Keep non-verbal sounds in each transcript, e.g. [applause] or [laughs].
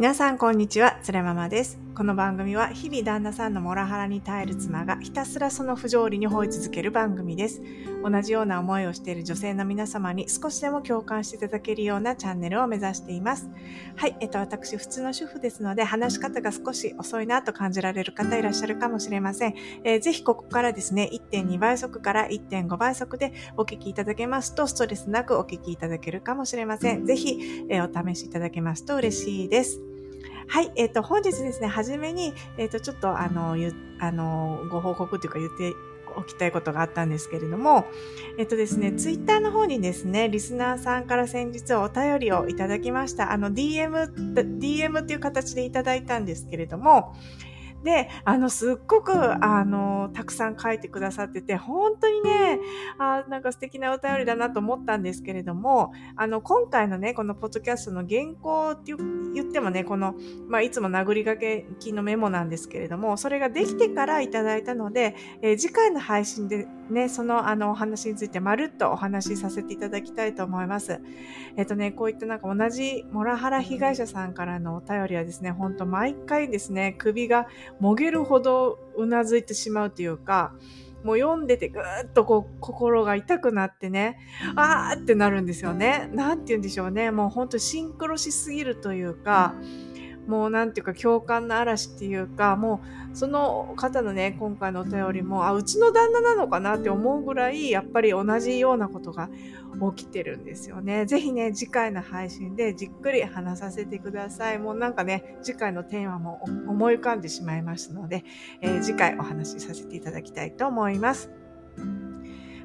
皆さんこんにちは、つれママです。この番組は日々旦那さんのモラハラに耐える妻がひたすらその不条理に吠え続ける番組です。同じような思いをしている女性の皆様に少しでも共感していただけるようなチャンネルを目指しています。はい、えっと、私普通の主婦ですので話し方が少し遅いなと感じられる方いらっしゃるかもしれません。えー、ぜひここからですね、1.2倍速から1.5倍速でお聞きいただけますとストレスなくお聞きいただけるかもしれません。ぜひ、えー、お試しいただけますと嬉しいです。はい、えっ、ー、と、本日ですね、はじめに、えっ、ー、と、ちょっと、あの、ゆ、あの、ご報告というか言っておきたいことがあったんですけれども、えっとですね、ツイッターの方にですね、リスナーさんから先日お便りをいただきました。あの、DM、DM っていう形でいただいたんですけれども、で、あの、すっごく、あの、たくさん書いてくださってて、本当にね、あなんか素敵なお便りだなと思ったんですけれども、あの、今回のね、このポッドキャストの原稿って言ってもね、この、まあ、いつも殴りがけ金のメモなんですけれども、それができてからいただいたので、えー、次回の配信でね、その、あの、お話についてまるっとお話しさせていただきたいと思います。えっ、とね、こういったなんか同じモラハラ被害者さんからのお便りはですね、ほんと毎回ですね、首がもげるほどうなずいてしまうというか、もう読んでてぐーっとこう心が痛くなってね、あーってなるんですよね。なんて言うんでしょうね。もうほんとシンクロしすぎるというか、もうなんていうか共感の嵐っていうか、もうその方のね、今回のお便りも、あ、うちの旦那なのかなって思うぐらい、やっぱり同じようなことが起きてるんですよね。ぜひね、次回の配信でじっくり話させてください。もうなんかね、次回のテーマも思い浮かんでしまいましたので、えー、次回お話しさせていただきたいと思います。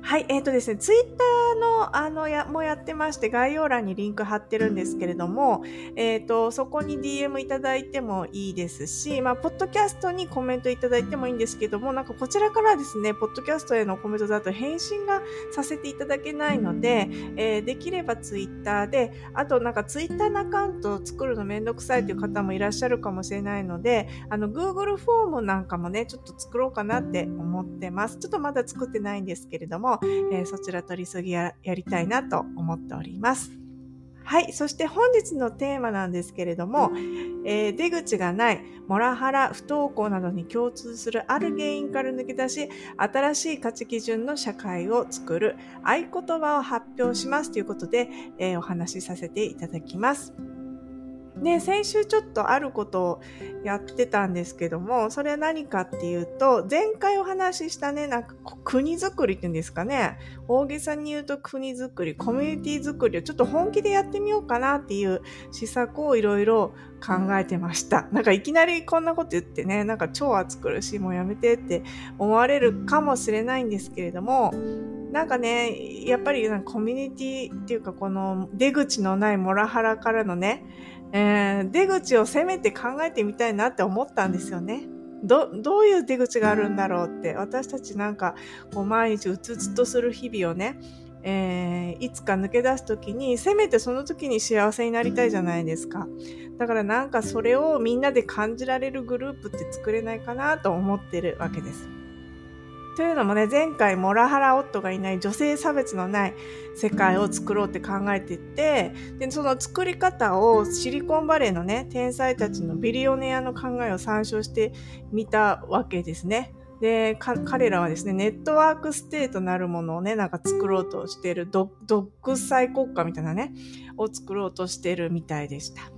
はい、えっ、ー、とですね、ツイッターの、あの、や、もやってまして、概要欄にリンク貼ってるんですけれども、えっ、ー、と、そこに DM いただいてもいいですし、まあ、ポッドキャストにコメントいただいてもいいんですけども、なんかこちらからですね、ポッドキャストへのコメントだと返信がさせていただけないので、えー、できればツイッターで、あとなんかツイッターのアカウントを作るのめんどくさいという方もいらっしゃるかもしれないので、あの、Google フォームなんかもね、ちょっと作ろうかなって思ってます。ちょっとまだ作ってないんですけれども、えー、そちら取り急ぎややりたいなと思っております。はい。そして本日のテーマなんですけれども、えー、出口がない、モラハラ、不登校などに共通するある原因から抜け出し、新しい価値基準の社会を作る合言葉を発表しますということで、えー、お話しさせていただきます。ね、先週ちょっとあることをやってたんですけども、それは何かっていうと、前回お話ししたね、なんか国づくりっていうんですかね、大げさに言うと国づくり、コミュニティづくりをちょっと本気でやってみようかなっていう施策をいろいろ考えてました。なんかいきなりこんなこと言ってね、なんか超暑苦しい、もうやめてって思われるかもしれないんですけれども、なんかね、やっぱりなんかコミュニティっていうかこの出口のないモラハラからのね、えー、出口をせめて考えてみたいなって思ったんですよね。ど、どういう出口があるんだろうって、私たちなんか、こう毎日うつうつとする日々をね、えー、いつか抜け出す時に、せめてその時に幸せになりたいじゃないですか。だからなんかそれをみんなで感じられるグループって作れないかなと思ってるわけです。というのもね、前回モラハラ夫がいない女性差別のない世界を作ろうって考えていて、で、その作り方をシリコンバレーのね、天才たちのビリオネアの考えを参照してみたわけですね。で、彼らはですね、ネットワークステートなるものをね、なんか作ろうとしている、独裁国家みたいなね、を作ろうとしているみたいでした。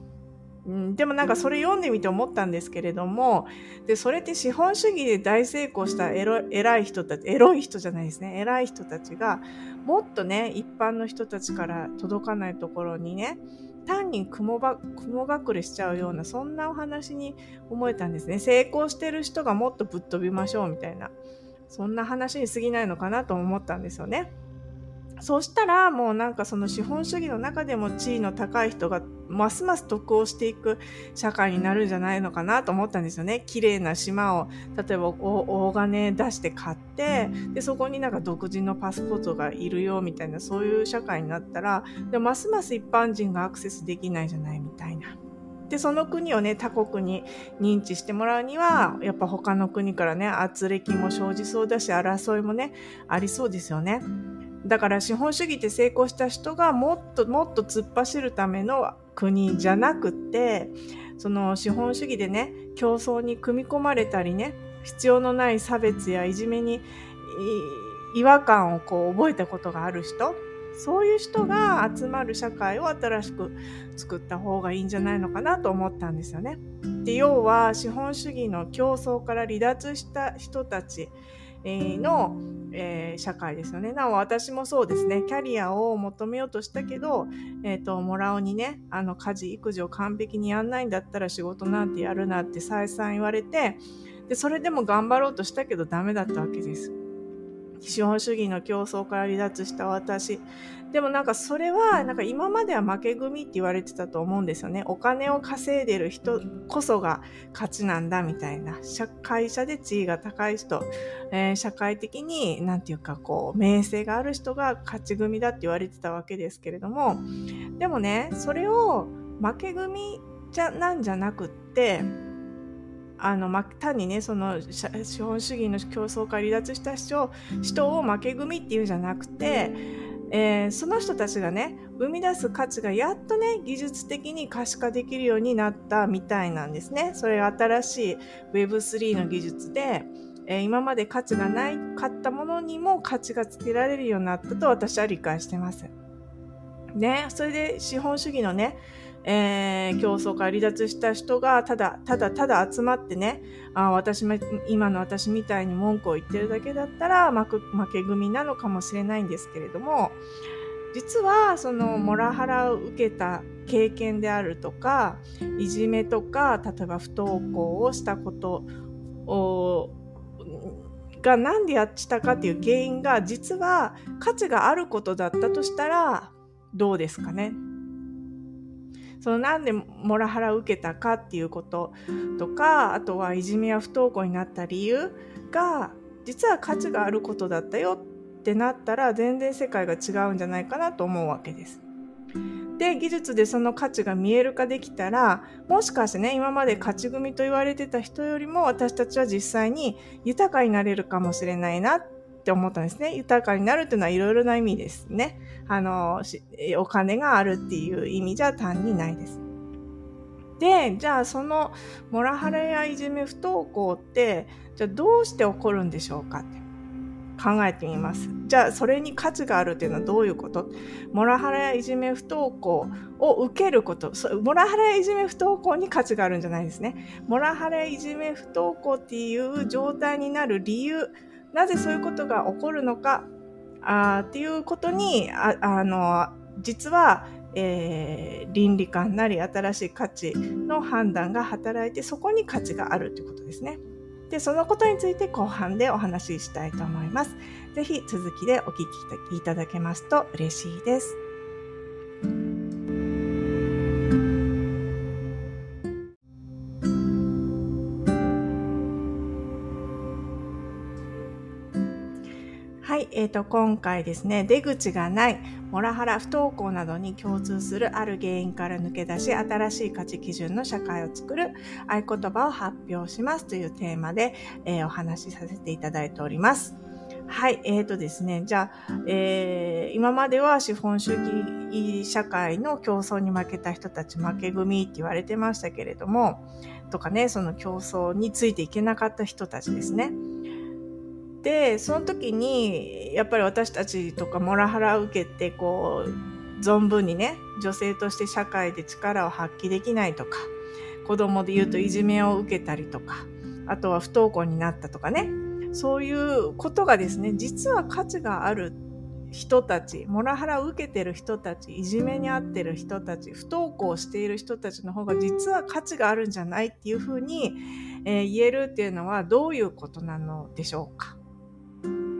うん、でもなんかそれ読んでみて思ったんですけれども、で、それって資本主義で大成功したエロ偉い人たち、エロい人じゃないですね、偉い人たちが、もっとね、一般の人たちから届かないところにね、単に雲ば雲隠れしちゃうような、そんなお話に思えたんですね。成功してる人がもっとぶっ飛びましょうみたいな、そんな話に過ぎないのかなと思ったんですよね。そうしたらもうなんかその資本主義の中でも地位の高い人がますます得をしていく社会になるんじゃないのかなと思ったんですよね。綺麗な島を例えば大金出して買ってでそこになんか独自のパスポートがいるよみたいなそういう社会になったらでますます一般人がアクセスできないじゃないみたいな。で、その国をね、他国に認知してもらうには、やっぱ他の国からね、圧力も生じそうだし、争いもね、ありそうですよね。だから資本主義って成功した人がもっともっと突っ走るための国じゃなくて、その資本主義でね、競争に組み込まれたりね、必要のない差別やいじめに違和感をこう覚えたことがある人、そういう人が集まる社会を新しく作った方がいいんじゃないのかなと思ったんですよね。で要は資本主義の競争から離脱した人たちの、えー、社会ですよね。なお私もそうですね、キャリアを求めようとしたけど、えっ、ー、と、もらおにね、あの、家事、育児を完璧にやんないんだったら仕事なんてやるなって再三言われて、で、それでも頑張ろうとしたけどダメだったわけです。資本主義の競争から離脱した私。でもなんかそれは、なんか今までは負け組って言われてたと思うんですよね。お金を稼いでる人こそが勝ちなんだみたいな。社会社で地位が高い人、えー、社会的に、なんていうかこう、名声がある人が勝ち組だって言われてたわけですけれども、でもね、それを負け組じゃ、なんじゃなくって、あの、単にね、その、資本主義の競争から離脱した人人を負け組っていうんじゃなくて、えー、その人たちがね、生み出す価値がやっとね、技術的に可視化できるようになったみたいなんですね。それが新しい Web3 の技術で、えー、今まで価値がないかったものにも価値がつけられるようになったと私は理解してます。ね、それで資本主義のね、えー、競争から離脱した人がただただただ集まってねあ私も今の私みたいに文句を言ってるだけだったら負け組なのかもしれないんですけれども実はそのモラハラを受けた経験であるとかいじめとか例えば不登校をしたことをが何でやったかっていう原因が実は価値があることだったとしたらどうですかね？そのなんでモラハラを受けたかっていうこととかあとはいじめや不登校になった理由が実は価値があることだったよってなったら全然世界が違うんじゃないかなと思うわけです。で技術でその価値が見える化できたらもしかしてね今まで勝ち組と言われてた人よりも私たちは実際に豊かになれるかもしれないなっって思ったんですね。豊かになるっていうのはいろいろな意味ですね。あの、お金があるっていう意味じゃ単にないです。で、じゃあそのモラハラやいじめ不登校って、じゃあどうして起こるんでしょうかって考えてみます。じゃあそれに価値があるっていうのはどういうこと？モラハラやいじめ不登校を受けること、モラハラやいじめ不登校に価値があるんじゃないですね。モラハラやいじめ不登校っていう状態になる理由、なぜそういうことが起こるのかあっていうことにああの実は、えー、倫理観なり新しい価値の判断が働いてそこに価値があるということですね。で、そのことについて後半でお話ししたいと思います。ぜひ続きでお聞きいただけますと嬉しいです。えーと、今回ですね、出口がない、モラハラ、不登校などに共通するある原因から抜け出し、新しい価値基準の社会を作る合言葉を発表しますというテーマで、えー、お話しさせていただいております。はい、えーとですね、じゃあ、えー、今までは資本主義社会の競争に負けた人たち負け組って言われてましたけれども、とかね、その競争についていけなかった人たちですね。でその時にやっぱり私たちとかモラハラを受けてこう存分にね女性として社会で力を発揮できないとか子供で言うといじめを受けたりとかあとは不登校になったとかね。そういうことがですね実は価値がある人たちモラハラを受けてる人たちいじめに遭ってる人たち不登校している人たちの方が実は価値があるんじゃないっていうふうに、えー、言えるっていうのはどういうことなのでしょうか。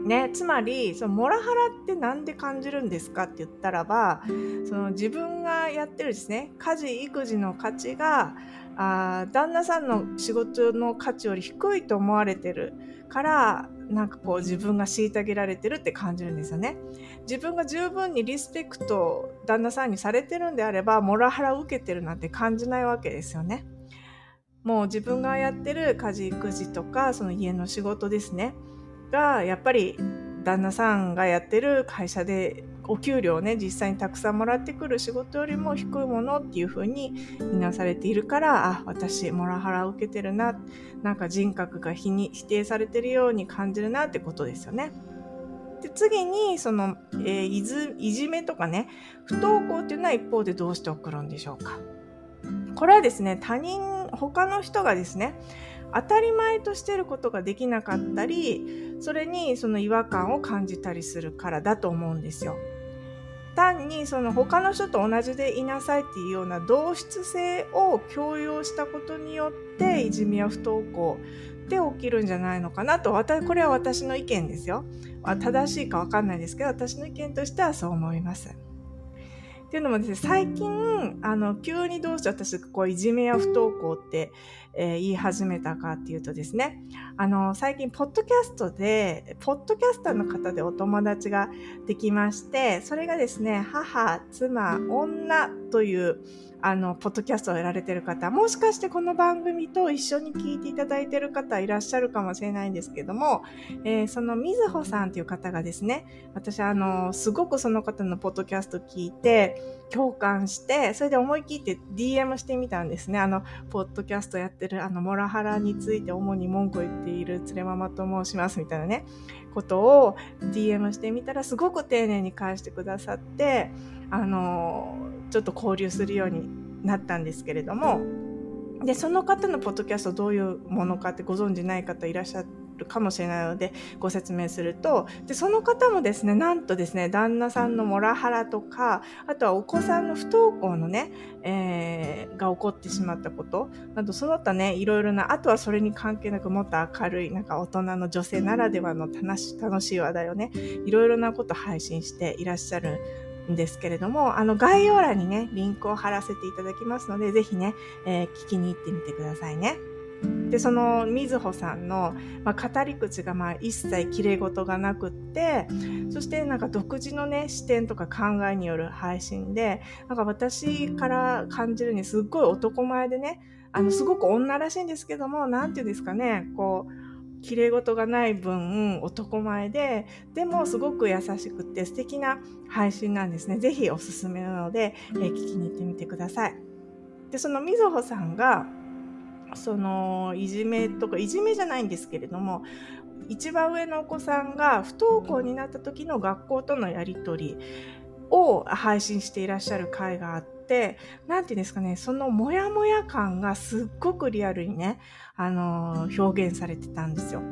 ね、つまりそのモラハラって何で感じるんですかって言ったらばその自分がやってるですね家事育児の価値があ旦那さんの仕事の価値より低いと思われてるからなんかこう自分が虐げられてるって感じるんですよね。自分が十分にリスペクト旦那さんにされてるんであればモラハラを受けてるなんて感じないわけですよね。もう自分がやってる家事育児とかその家の仕事ですね。がやっぱり旦那さんがやってる会社でお給料をね実際にたくさんもらってくる仕事よりも低いものっていうふうに見なされているからあ私モラハラを受けてるななんか人格が否に否定されてるように感じるなってことですよね。で次にその、えー、いずいじめとかね不登校っていうのは一方でどうして起こるんでしょうかこれはですね他人他の人がですね当たり前としてることができなかったりそれにその違和感を感じたりするからだと思うんですよ。単にその他の人と同じでいなさいっていうような同質性を強要したことによっていじめや不登校って起きるんじゃないのかなと私これは私の意見ですよ正しいか分かんないですけど私の意見としてはそう思います。っていうのもですね、最近、あの、急にどうして私、こう、いじめや不登校って、えー、言い始めたかっていうとですね、あの、最近、ポッドキャストで、ポッドキャスターの方でお友達ができまして、それがですね、母、妻、女という、あの、ポッドキャストをやられてる方、もしかしてこの番組と一緒に聞いていただいてる方いらっしゃるかもしれないんですけども、えー、そのみずほさんという方がですね、私あの、すごくその方のポッドキャスト聞いて、共感して、それで思い切って DM してみたんですね。あの、ポッドキャストやってる、あの、モラハラについて主に文句を言っているつれママと申しますみたいなね、ことを DM してみたら、すごく丁寧に返してくださって、あの、ちょっと交流するようになったんですけれども、で、その方のポッドキャストどういうものかってご存じない方いらっしゃってるかもしれないのでご説明すると、で、その方もですね、なんとですね、旦那さんのモラハラとか、あとはお子さんの不登校のね、えー、が起こってしまったこと、あとその他ね、いろいろな、あとはそれに関係なくもっと明るい、なんか大人の女性ならではの楽し楽しい話題をね、いろいろなこと配信していらっしゃるんですけれども、あの概要欄にね、リンクを貼らせていただきますので、ぜひね、えー、聞きに行ってみてくださいね。で、そのみずほさんの、まあ、語り口がまあ一切綺麗事がなくって、そしてなんか独自のね、視点とか考えによる配信で、なんか私から感じるにすっごい男前でね、あの、すごく女らしいんですけども、なんていうんですかね、こう、綺麗事がない分男前ででもすごく優しくて素敵な配信なんですね。ぜひおすすめなので、えー、聞きに行ってみてください。で、そのみずほさんがそのいじめとかいじめじゃないんですけれども一番上のお子さんが不登校になった時の学校とのやり取りを配信していらっしゃる回があって、何て言うんですかね、そのモヤモヤ感がすっごくリアルにね、あの、表現されてたんですよ。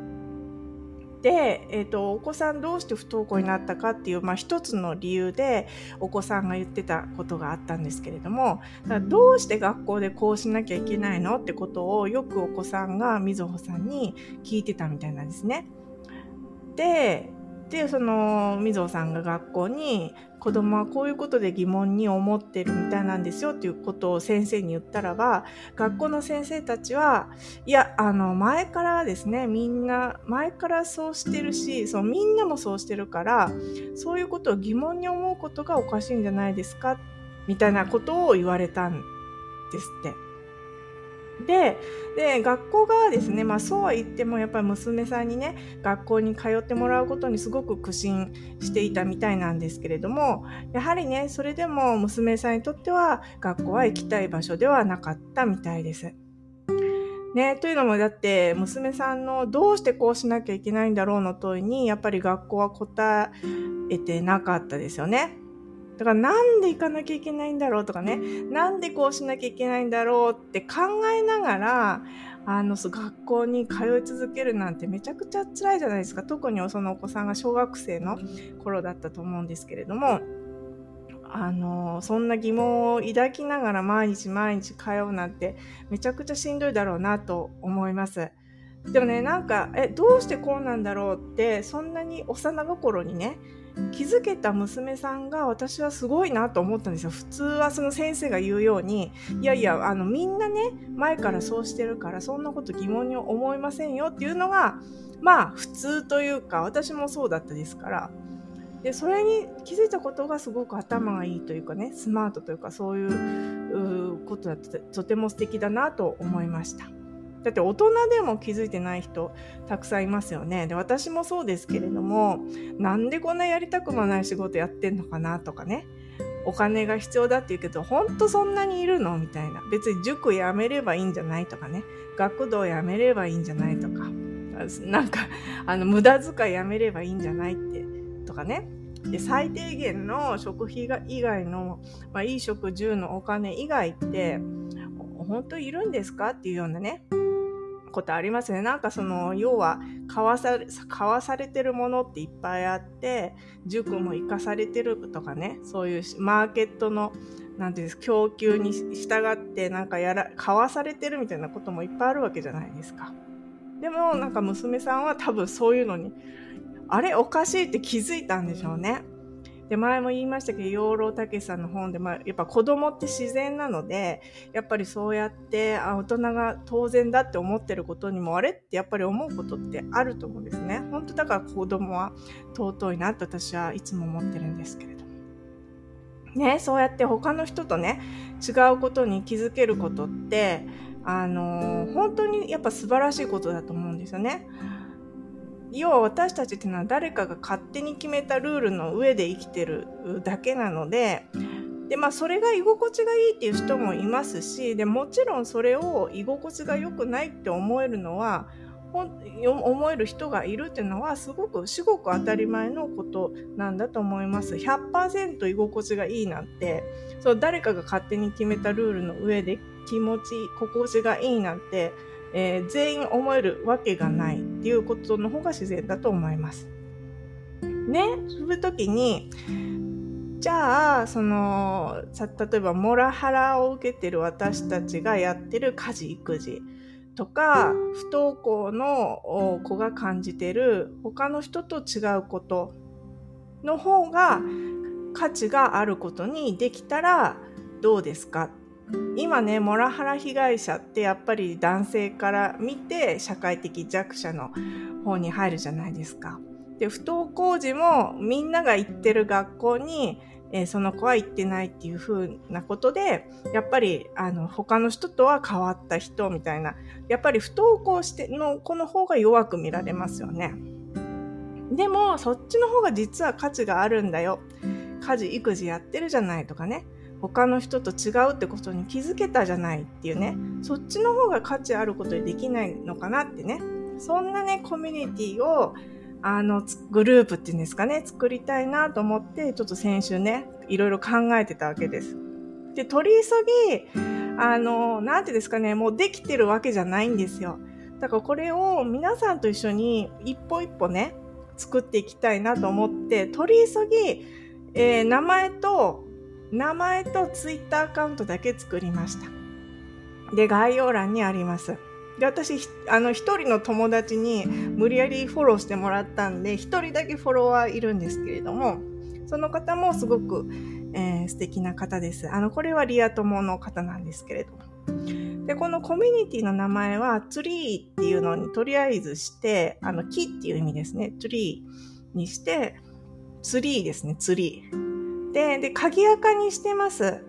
で、えっ、ー、と、お子さんどうして不登校になったかっていう、まあ一つの理由でお子さんが言ってたことがあったんですけれども、どうして学校でこうしなきゃいけないのってことをよくお子さんがみずほさんに聞いてたみたいなんですね。で、でそのみぞさんが学校に子供はこういうことで疑問に思ってるみたいなんですよっていうことを先生に言ったらば学校の先生たちはいやあの前からですねみんな前からそうしてるしそのみんなもそうしてるからそういうことを疑問に思うことがおかしいんじゃないですかみたいなことを言われたんですって。でで学校側ですね、まあ、そうは言ってもやっぱり娘さんにね学校に通ってもらうことにすごく苦心していたみたいなんですけれどもやはりねそれでも娘さんにとっては学校は行きたい場所ではなかったみたいです。ね、というのもだって娘さんのどうしてこうしなきゃいけないんだろうの問いにやっぱり学校は答えてなかったですよね。だからなんで行かなきゃいけないんだろうとかね、なんでこうしなきゃいけないんだろうって考えながら、あの、学校に通い続けるなんてめちゃくちゃ辛いじゃないですか。特にそのお子さんが小学生の頃だったと思うんですけれども、あの、そんな疑問を抱きながら毎日毎日通うなんてめちゃくちゃしんどいだろうなと思います。でもね、なんか、え、どうしてこうなんだろうって、そんなに幼心にね、気づけた娘さんが私はすごいなと思ったんですよ。普通はその先生が言うように、いやいや、あのみんなね、前からそうしてるからそんなこと疑問に思いませんよっていうのが、まあ普通というか、私もそうだったですから。で、それに気づいたことがすごく頭がいいというかね、スマートというかそういうことだってとても素敵だなと思いました。だって大人でも気づいてない人たくさんいますよね。で、私もそうですけれども、なんでこんなやりたくもない仕事やってんのかなとかね。お金が必要だって言うけど、ほんとそんなにいるのみたいな。別に塾やめればいいんじゃないとかね。学童やめればいいんじゃないとか。なんか、あの、無駄遣いやめればいいんじゃないって、とかね。で、最低限の食費が以外の、まあ、いい食住のお金以外って、本当いるんですかっていうようなね、ことありますね。なんかその、要は、買わされ、買わされてるものっていっぱいあって、塾も生かされてるとかね、そういうマーケットの、なんていうんです供給に従ってなんかやら、買わされてるみたいなこともいっぱいあるわけじゃないですか。でも、なんか娘さんは多分そういうのに、あれおかしいって気づいたんでしょうね。で、前も言いましたけど、養老たけしさんの本で、まあ、やっぱ子供って自然なので、やっぱりそうやって、あ、大人が当然だって思ってることにも、あれってやっぱり思うことってあると思うんですね。本当だから子供は尊いなって私はいつも思ってるんですけれども。ね、そうやって他の人とね、違うことに気づけることって、あの、本当にやっぱ素晴らしいことだと思うんですよね。要は私たちっていうのは誰かが勝手に決めたルールの上で生きてるだけなので、で、まあそれが居心地がいいっていう人もいますし、で、もちろんそれを居心地が良くないって思えるのは、思える人がいるっていうのはすごく至極当たり前のことなんだと思います。100%居心地がいいなんて、そう誰かが勝手に決めたルールの上で気持ち、心地がいいなんて、えー、全員思えるわけがないっていうことの方が自然だと思います。ね、そういう時に、じゃあ、その、例えば、モラハラを受けてる私たちがやってる家事、育児とか、不登校の子が感じてる他の人と違うことの方が価値があることにできたらどうですか？今ねモラハラ被害者ってやっぱり男性から見て社会的弱者の方に入るじゃないですか。で不登校時もみんなが行ってる学校に、えー、その子は行ってないっていう風なことでやっぱりあの他の人とは変わった人みたいなやっぱり不登校しての子の方が弱く見られますよね。でもそっちの方が実は価値があるんだよ。家事育児やってるじゃないとかね。他の人と違うってことに気づけたじゃないっていうね、そっちの方が価値あることにできないのかなってね、そんなね、コミュニティを、あの、グループっていうんですかね、作りたいなと思って、ちょっと先週ね、いろいろ考えてたわけです。で、取り急ぎ、あの、なんてですかね、もうできてるわけじゃないんですよ。だからこれを皆さんと一緒に一歩一歩ね、作っていきたいなと思って、取り急ぎ、えー、名前と名前とツイッターアカウントだけ作りました。で、概要欄にあります。で、私、あの、一人の友達に無理やりフォローしてもらったんで、一人だけフォロワーいるんですけれども、その方もすごく、えー、素敵な方です。あの、これはリア友の方なんですけれども。で、このコミュニティの名前は、ツリーっていうのにとりあえずして、あの、木っていう意味ですね。ツリーにして、ツリーですね、ツリー。て、で、鍵垢にしてます。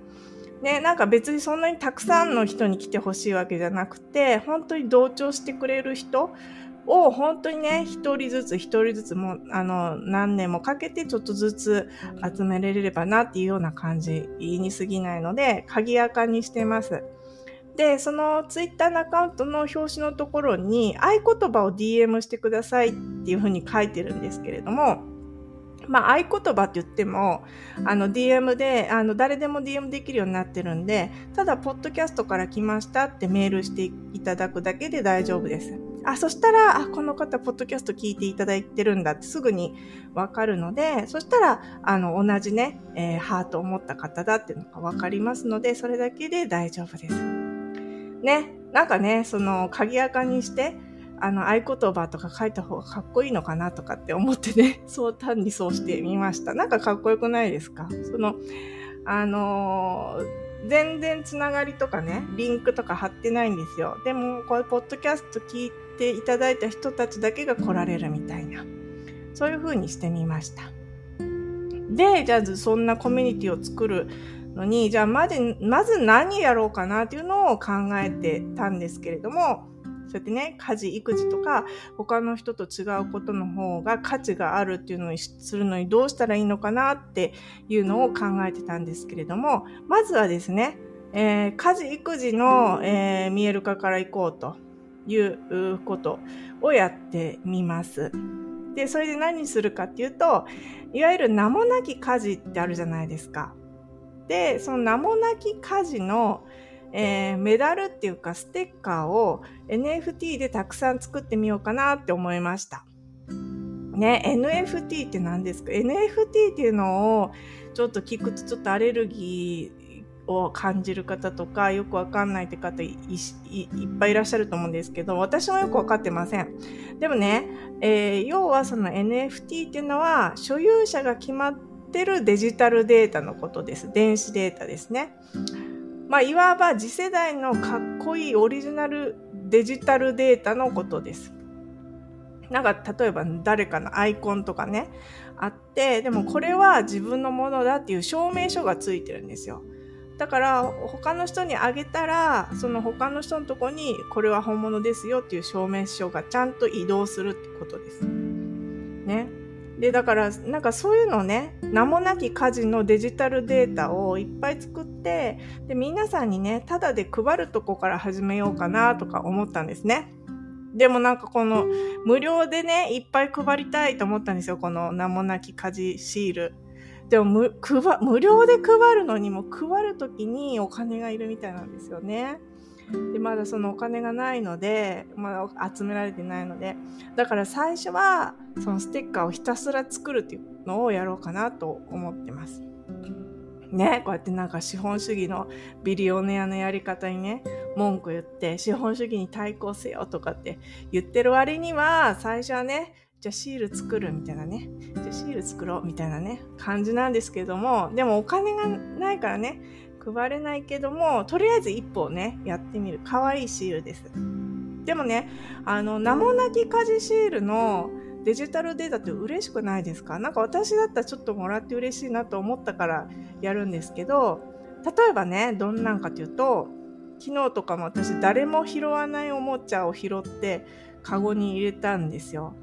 ね、なんか別にそんなにたくさんの人に来てほしいわけじゃなくて、本当に同調してくれる人を本当にね、一人ずつ一人ずつも、あの、何年もかけてちょっとずつ集められればなっていうような感じに過ぎないので、鍵垢にしてます。で、そのツイッターのアカウントの表紙のところに合言葉を DM してくださいっていうふうに書いてるんですけれども、まあ、合言葉って言っても、あの、DM で、あの、誰でも DM できるようになってるんで、ただ、ポッドキャストから来ましたってメールしていただくだけで大丈夫です。あ、そしたら、あ、この方、ポッドキャスト聞いていただいてるんだってすぐにわかるので、そしたら、あの、同じね、えー、ハートを持った方だっていうのがわかりますので、それだけで大丈夫です。ね、なんかね、その、鍵垢にして、あの、合言葉とか書いた方がかっこいいのかなとかって思ってね、[laughs] そう単にそうしてみました。なんかかっこよくないですか？その、あのー、全然つながりとかね、リンクとか貼ってないんですよ。でも、これ、ポッドキャスト聞いていただいた人たちだけが来られるみたいな、そういう風にしてみました。で、じゃあ、そんなコミュニティを作るのに、じゃあ、まず、まず何やろうかなっていうのを考えてたんですけれども、そうやってね、家事、育児とか、他の人と違うことの方が価値があるっていうのにするのにどうしたらいいのかなっていうのを考えてたんですけれども、まずはですね、えー、家事、育児の、えー、見える化からいこうということをやってみます。で、それで何するかっていうと、いわゆる名もなき家事ってあるじゃないですか。で、その名もなき家事の、えー、メダルっていうかステッカーを NFT でたくさん作ってみようかなって思いました。ね、NFT って何ですか ?NFT っていうのをちょっと聞くとちょっとアレルギーを感じる方とかよくわかんないって方いっぱいいらっしゃると思うんですけど私もよくわかってませんでもね、えー、要はその NFT っていうのは所有者が決まってるデジタルデータのことです電子データですねまあ、いわば次世代のかっこいいオリジナルデジタルデータのことです。なんか例えば誰かのアイコンとかねあってでもこれは自分のものだっていう証明書がついてるんですよ。だから他の人にあげたらその他の人のとこにこれは本物ですよっていう証明書がちゃんと移動するってことです。ね。でだからなんかそういうのね名もなき家事のデジタルデータをいっぱい作ってで皆さんにねただで配るとこから始めようかなとか思ったんですね。でもなんかこの無料でねいっぱい配りたいと思ったんですよこの名もなき家事シール。でも無無料で配るのにも配るときにお金がいるみたいなんですよね。でまだそのお金がないので、まだ集められてないのでだから最初はそのステッカーをひたすら作るっていうのをやろうかなと思ってます。ね、こうやってなんか資本主義のビリオネアのやり方にね、文句言って資本主義に対抗せよとかって言ってる割には最初はね、じゃあシール作るみたいなね。じゃあシール作ろうみたいなね、感じなんですけども、でもお金がないからね、配れないけども、とりあえず一歩ね、やってみる。かわいいシールです。でもね、あの、名もなき家事シールのデジタルデータって嬉しくないですか？なんか私だったらちょっともらって嬉しいなと思ったからやるんですけど、例えばね、どんなんかというと、昨日とかも私誰も拾わないおもちゃを拾ってカゴに入れたんですよ。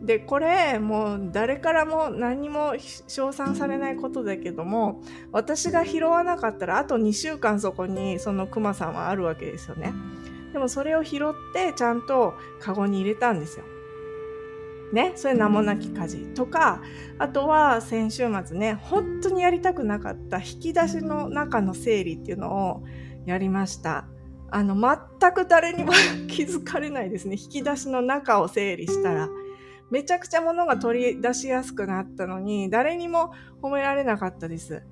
でこれもう誰からも何も称賛されないことだけども私が拾わなかったらあと2週間そこにそのクマさんはあるわけですよね。でもそれを拾ってちゃんとカゴに入れたんですよねそれ名もなき家事とかあとは先週末ね本当にやりたくなかった引き出しの中の整理っていうのをやりましたあの全く誰にも [laughs] 気づかれないですね引き出しの中を整理したらめちゃくちゃ物が取り出しやすくなったのに、誰にも褒められなかったです。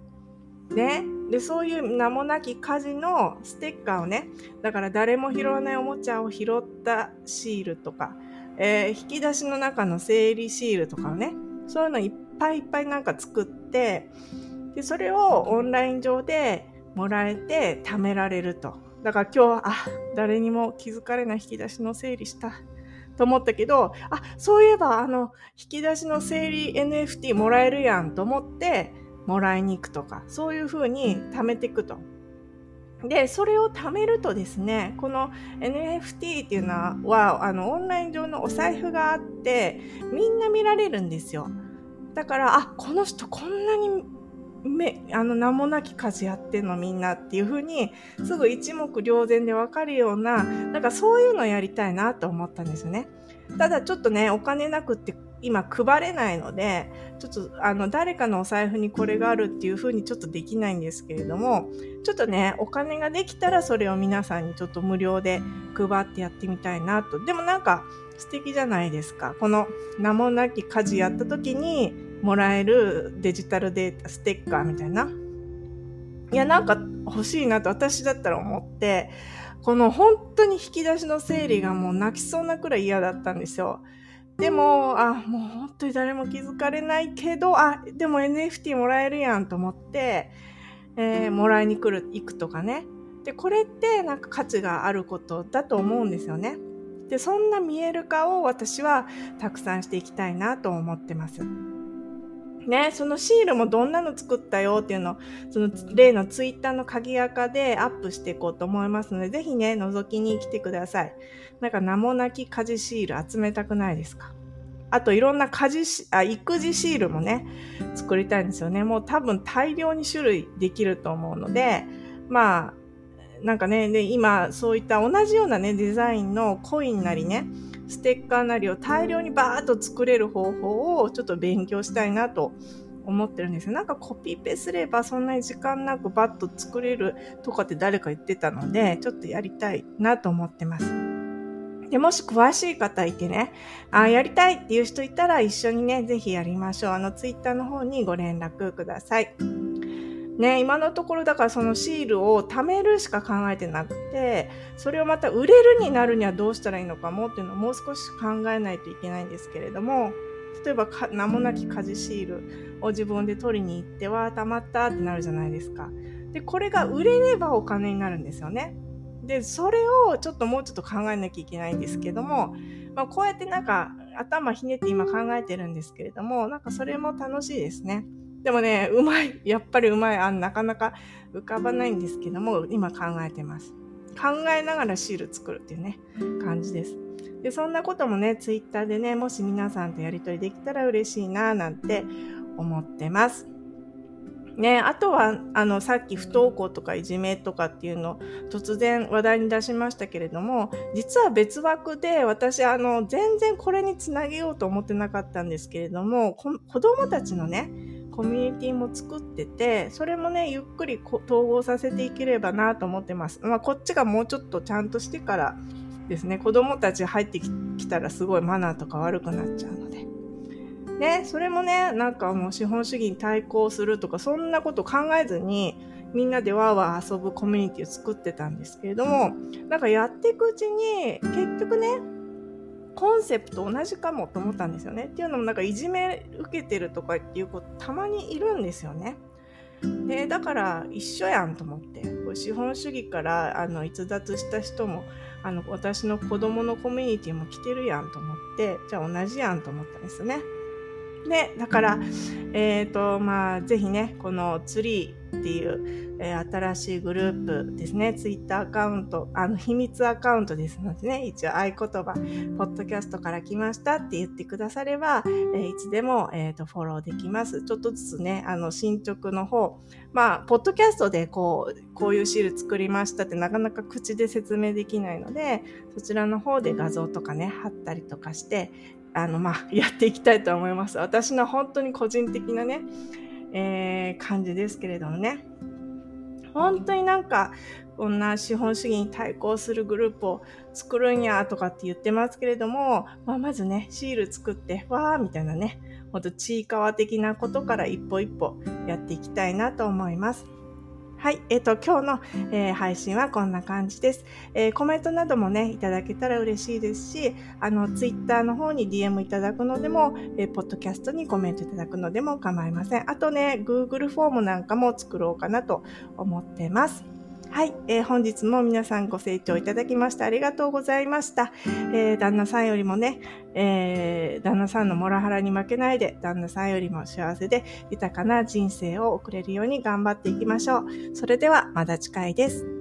ね。で、そういう名もなき家事のステッカーをね、だから誰も拾わないおもちゃを拾ったシールとか、えー、引き出しの中の整理シールとかね、そういうのいっぱいいっぱいなんか作って、で、それをオンライン上でもらえて貯められると。だから今日は、あ、誰にも気づかれない引き出しの整理したと思ったけど、あ、そういえばあの、引き出しの整理 NFT もらえるやんと思って、もらいに行くとか、そういう風に貯めていくと。で、それを貯めるとですね、この NFT っていうのは、あの、オンライン上のお財布があって、みんな見られるんですよ。だから、あ、この人こんなにめあの名もなき家事やってんのみんなっていう風にすぐ一目瞭然でわかるようななんかそういうのやりたいなと思ったんですよね。ただちょっとねお金なくって今配れないのでちょっとあの誰かのお財布にこれがあるっていう風にちょっとできないんですけれどもちょっとねお金ができたらそれを皆さんにちょっと無料で配ってやってみたいなとでもなんか素敵じゃないですかこの名もなき家事やった時にもらえるデジタルデータ、ステッカーみたいな。いや、なんか欲しいなと私だったら思って、この本当に引き出しの整理がもう泣きそうなくらい嫌だったんですよ。でも、あ、もう本当に誰も気づかれないけど、あ、でも NFT もらえるやんと思って、えー、もらいに来る、行くとかね。で、これってなんか価値があることだと思うんですよね。で、そんな見える化を私はたくさんしていきたいなと思ってます。ね、そのシールもどんなの作ったよっていうの、その例のツイッターの鍵垢でアップしていこうと思いますので、ぜひね、覗きに来てください。なんか名もなき家事シール集めたくないですか？あといろんな家事、あ、育児シールもね、作りたいんですよね。もう多分大量に種類できると思うので、まあ、なんかね、で、今、そういった同じようなね、デザインのコインなりね、ステッカーなりを大量にバーッと作れる方法をちょっと勉強したいなと思ってるんですよ。なんかコピペすればそんなに時間なくバッと作れるとかって誰か言ってたので、ちょっとやりたいなと思ってます。で、もし詳しい方いてね、あやりたいっていう人いたら一緒にね、ぜひやりましょう。あの、ツイッターの方にご連絡ください。ね、今のところだからそのシールを貯めるしか考えてなくて、それをまた売れるになるにはどうしたらいいのかもっていうのをもう少し考えないといけないんですけれども、例えば名もなき家事シールを自分で取りに行っては、たまったってなるじゃないですか。で、これが売れればお金になるんですよね。で、それをちょっともうちょっと考えなきゃいけないんですけども、まあ、こうやってなんか頭ひねって今考えてるんですけれども、なんかそれも楽しいですね。でもね、うまい。[laughs] やっぱりうまい。あなかなか浮かばないんですけども、今考えてます。考えながらシール作るっていうね、感じです。で、そんなこともね、ツイッターでね、もし皆さんとやりとりできたら嬉しいな、なんて思ってます。ね、あとは、あの、さっき不登校とかいじめとかっていうのを突然話題に出しましたけれども、実は別枠で私、あの、全然これにつなげようと思ってなかったんですけれども、子供たちのね、コミュニティも作ってて、それもね、ゆっくり統合させていければなと思ってます。まあ、こっちがもうちょっとちゃんとしてからですね、子供たち入ってきたらすごいマナーとか悪くなっちゃうので。ね、それもね、なんかもう資本主義に対抗するとか、そんなこと考えずに、みんなでわーわー遊ぶコミュニティを作ってたんですけれども、なんかやっていくうちに、結局ね、コンセプト同じかもと思ったんですよね。っていうのもなんかいじめ受けてるとかっていう子たまにいるんですよね。で、だから一緒やんと思って、こ資本主義からあの逸脱した人も、あの私の子供のコミュニティも来てるやんと思って、じゃあ同じやんと思ったんですね。で、だから、えっ、ー、と、まあ、ぜひね、このツリーっていう、えー、新しいグループですね、ツイッターアカウント、あの、秘密アカウントですのでね、一応合言葉、ポッドキャストから来ましたって言ってくだされば、えー、いつでも、えっ、と、フォローできます。ちょっとずつね、あの、進捗の方、まあ、ポッドキャストでこう、こういうシール作りましたってなかなか口で説明できないので、そちらの方で画像とかね、貼ったりとかして、あの、まあ、やっていきたいと思います。私の本当に個人的なね、えー、感じですけれどもね。本当になんか、こんな資本主義に対抗するグループを作るんやとかって言ってますけれども、まあ、まずね、シール作って、わーみたいなね、ほんとちいかわ的なことから一歩一歩やっていきたいなと思います。はい。えっ、ー、と、今日の、えー、配信はこんな感じです、えー、コメントなどもね、いただけたら嬉しいですし、あの、ツイッターの方に DM いただくのでも、えー、ポッドキャストにコメントいただくのでも構いません。あとね、Google フォームなんかも作ろうかなと思ってます。はい、えー、本日も皆さんご清聴いただきましてありがとうございました。えー、旦那さんよりもね、えー、旦那さんのモラハラに負けないで、旦那さんよりも幸せで豊かな人生を送れるように頑張っていきましょう。それではまた次回です。